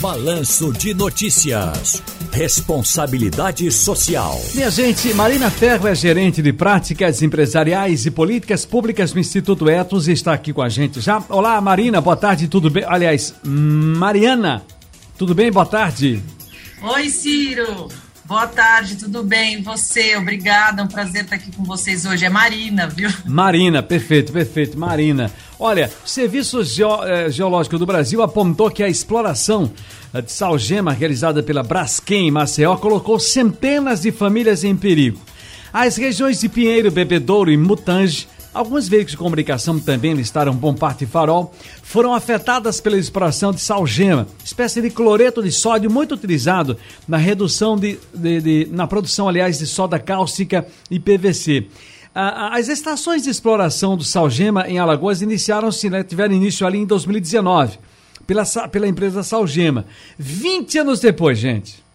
Balanço de Notícias. Responsabilidade Social. Minha gente, Marina Ferro é gerente de práticas empresariais e políticas públicas no Instituto Etos e está aqui com a gente já. Olá, Marina, boa tarde, tudo bem? Aliás, Mariana, tudo bem? Boa tarde. Oi, Ciro. Boa tarde, tudo bem? Você? Obrigada, é um prazer estar aqui com vocês hoje. É Marina, viu? Marina, perfeito, perfeito. Marina. Olha, o Serviço eh, Geológico do Brasil apontou que a exploração eh, de salgema realizada pela Braskem em Maceió colocou centenas de famílias em perigo. As regiões de Pinheiro, Bebedouro e Mutange Alguns veículos de comunicação também listaram Bom Parte e Farol, foram afetadas pela exploração de salgema, espécie de cloreto de sódio muito utilizado na redução de, de, de na produção, aliás, de soda cáustica e PVC. As estações de exploração do salgema em Alagoas iniciaram-se, né, tiveram início ali em 2019, pela, pela empresa Salgema. 20 anos depois, gente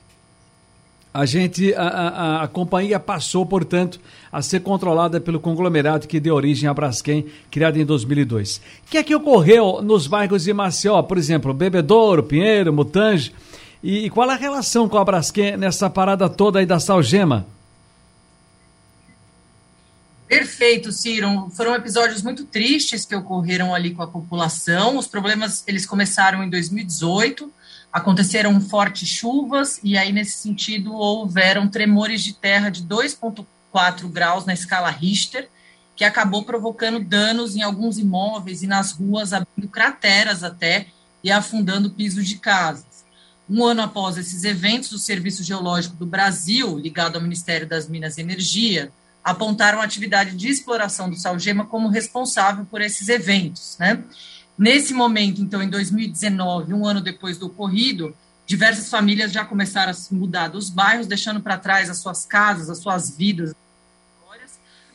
a gente, a, a, a, companhia passou, portanto, a ser controlada pelo conglomerado que deu origem à Braskem, criada em 2002. O que é que ocorreu nos bairros de Maceió, por exemplo, Bebedouro, Pinheiro, Mutange, e, e qual a relação com a Braskem nessa parada toda aí da Salgema? Perfeito, Ciro. Foram episódios muito tristes que ocorreram ali com a população. Os problemas, eles começaram em 2018, aconteceram fortes chuvas e aí nesse sentido houveram tremores de terra de 2.4 graus na escala Richter, que acabou provocando danos em alguns imóveis e nas ruas, abrindo crateras até e afundando pisos de casas. Um ano após esses eventos, o Serviço Geológico do Brasil, ligado ao Ministério das Minas e Energia, apontaram a atividade de exploração do Salgema como responsável por esses eventos, né? Nesse momento, então, em 2019, um ano depois do ocorrido, diversas famílias já começaram a se mudar dos bairros, deixando para trás as suas casas, as suas vidas.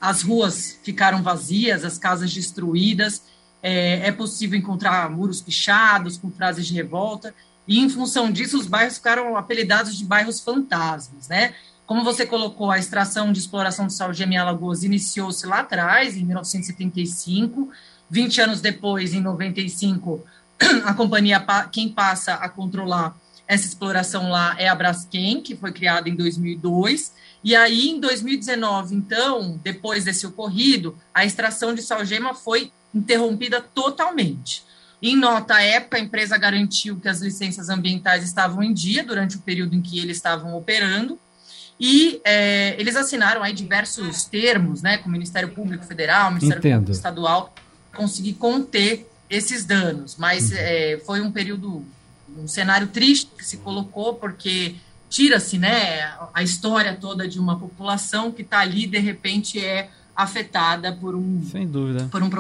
As ruas ficaram vazias, as casas destruídas. É, é possível encontrar muros pichados, com frases de revolta. E, em função disso, os bairros ficaram apelidados de bairros fantasmas, né? Como você colocou, a extração de exploração de sal em Alagoas iniciou-se lá atrás, em 1975, 20 anos depois, em 95, a companhia, quem passa a controlar essa exploração lá é a Braskem, que foi criada em 2002. E aí, em 2019, então, depois desse ocorrido, a extração de salgema foi interrompida totalmente. Em nota à época, a empresa garantiu que as licenças ambientais estavam em dia durante o período em que eles estavam operando, e é, eles assinaram aí diversos termos, né, com o Ministério Público Federal, Ministério Entendo. Público Estadual, conseguir conter esses danos. Mas uhum. é, foi um período, um cenário triste que se colocou, porque tira-se né, a história toda de uma população que está ali, de repente, é afetada por um, Sem dúvida. Por um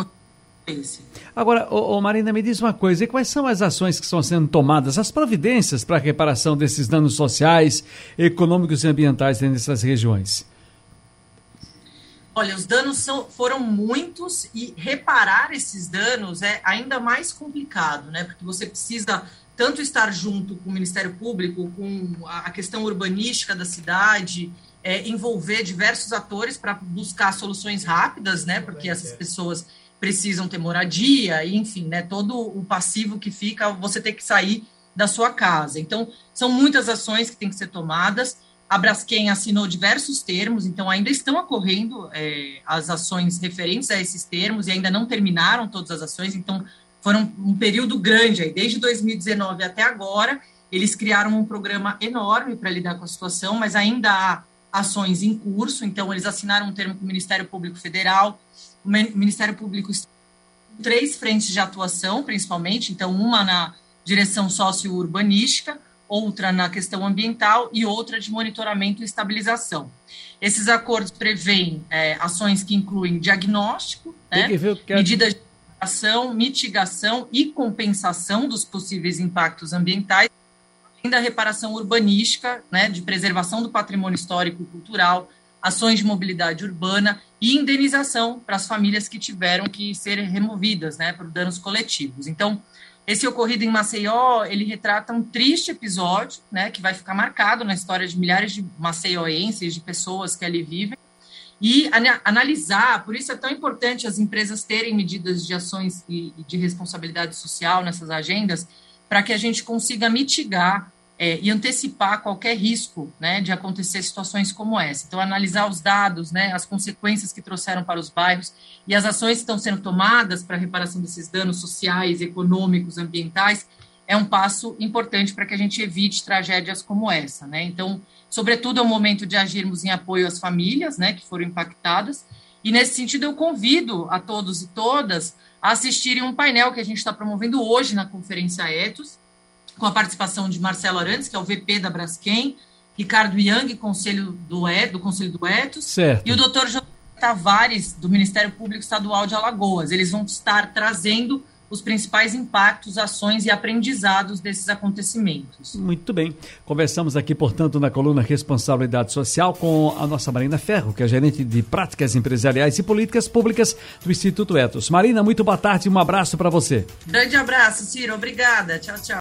esse. Agora, ô, ô, Marina, me diz uma coisa: e quais são as ações que estão sendo tomadas, as providências para a reparação desses danos sociais, econômicos e ambientais nessas regiões? Olha, os danos são, foram muitos e reparar esses danos é ainda mais complicado, né? Porque você precisa tanto estar junto com o Ministério Público, com a questão urbanística da cidade, é, envolver diversos atores para buscar soluções rápidas, né? Porque essas pessoas precisam ter moradia, enfim, né? Todo o passivo que fica, você ter que sair da sua casa. Então, são muitas ações que têm que ser tomadas. A Braskem assinou diversos termos, então ainda estão ocorrendo é, as ações referentes a esses termos e ainda não terminaram todas as ações, então foram um período grande, aí, desde 2019 até agora, eles criaram um programa enorme para lidar com a situação, mas ainda há ações em curso, então eles assinaram um termo com o Ministério Público Federal, o Ministério Público três frentes de atuação, principalmente, então uma na direção socio-urbanística, outra na questão ambiental e outra de monitoramento e estabilização. Esses acordos prevêem é, ações que incluem diagnóstico, né, é medidas de ação, mitigação e compensação dos possíveis impactos ambientais, além da reparação urbanística, né, de preservação do patrimônio histórico e cultural, ações de mobilidade urbana e indenização para as famílias que tiveram que ser removidas né, por danos coletivos. Então, esse ocorrido em Maceió, ele retrata um triste episódio, né, que vai ficar marcado na história de milhares de maceioenses, de pessoas que ali vivem, e analisar, por isso é tão importante as empresas terem medidas de ações e de responsabilidade social nessas agendas, para que a gente consiga mitigar é, e antecipar qualquer risco né, de acontecer situações como essa. Então, analisar os dados, né, as consequências que trouxeram para os bairros e as ações que estão sendo tomadas para a reparação desses danos sociais, econômicos, ambientais, é um passo importante para que a gente evite tragédias como essa. Né? Então, sobretudo, é o momento de agirmos em apoio às famílias né, que foram impactadas. E, nesse sentido, eu convido a todos e todas a assistirem um painel que a gente está promovendo hoje na Conferência Etos, com a participação de Marcelo Arantes, que é o VP da Braskem, Ricardo Young, conselho do, e, do Conselho do Etos, certo. e o doutor Tavares, do Ministério Público Estadual de Alagoas. Eles vão estar trazendo os principais impactos, ações e aprendizados desses acontecimentos. Muito bem. Conversamos aqui, portanto, na coluna Responsabilidade Social com a nossa Marina Ferro, que é gerente de práticas empresariais e políticas públicas do Instituto Etos. Marina, muito boa tarde e um abraço para você. Grande abraço, Ciro. Obrigada. Tchau, tchau.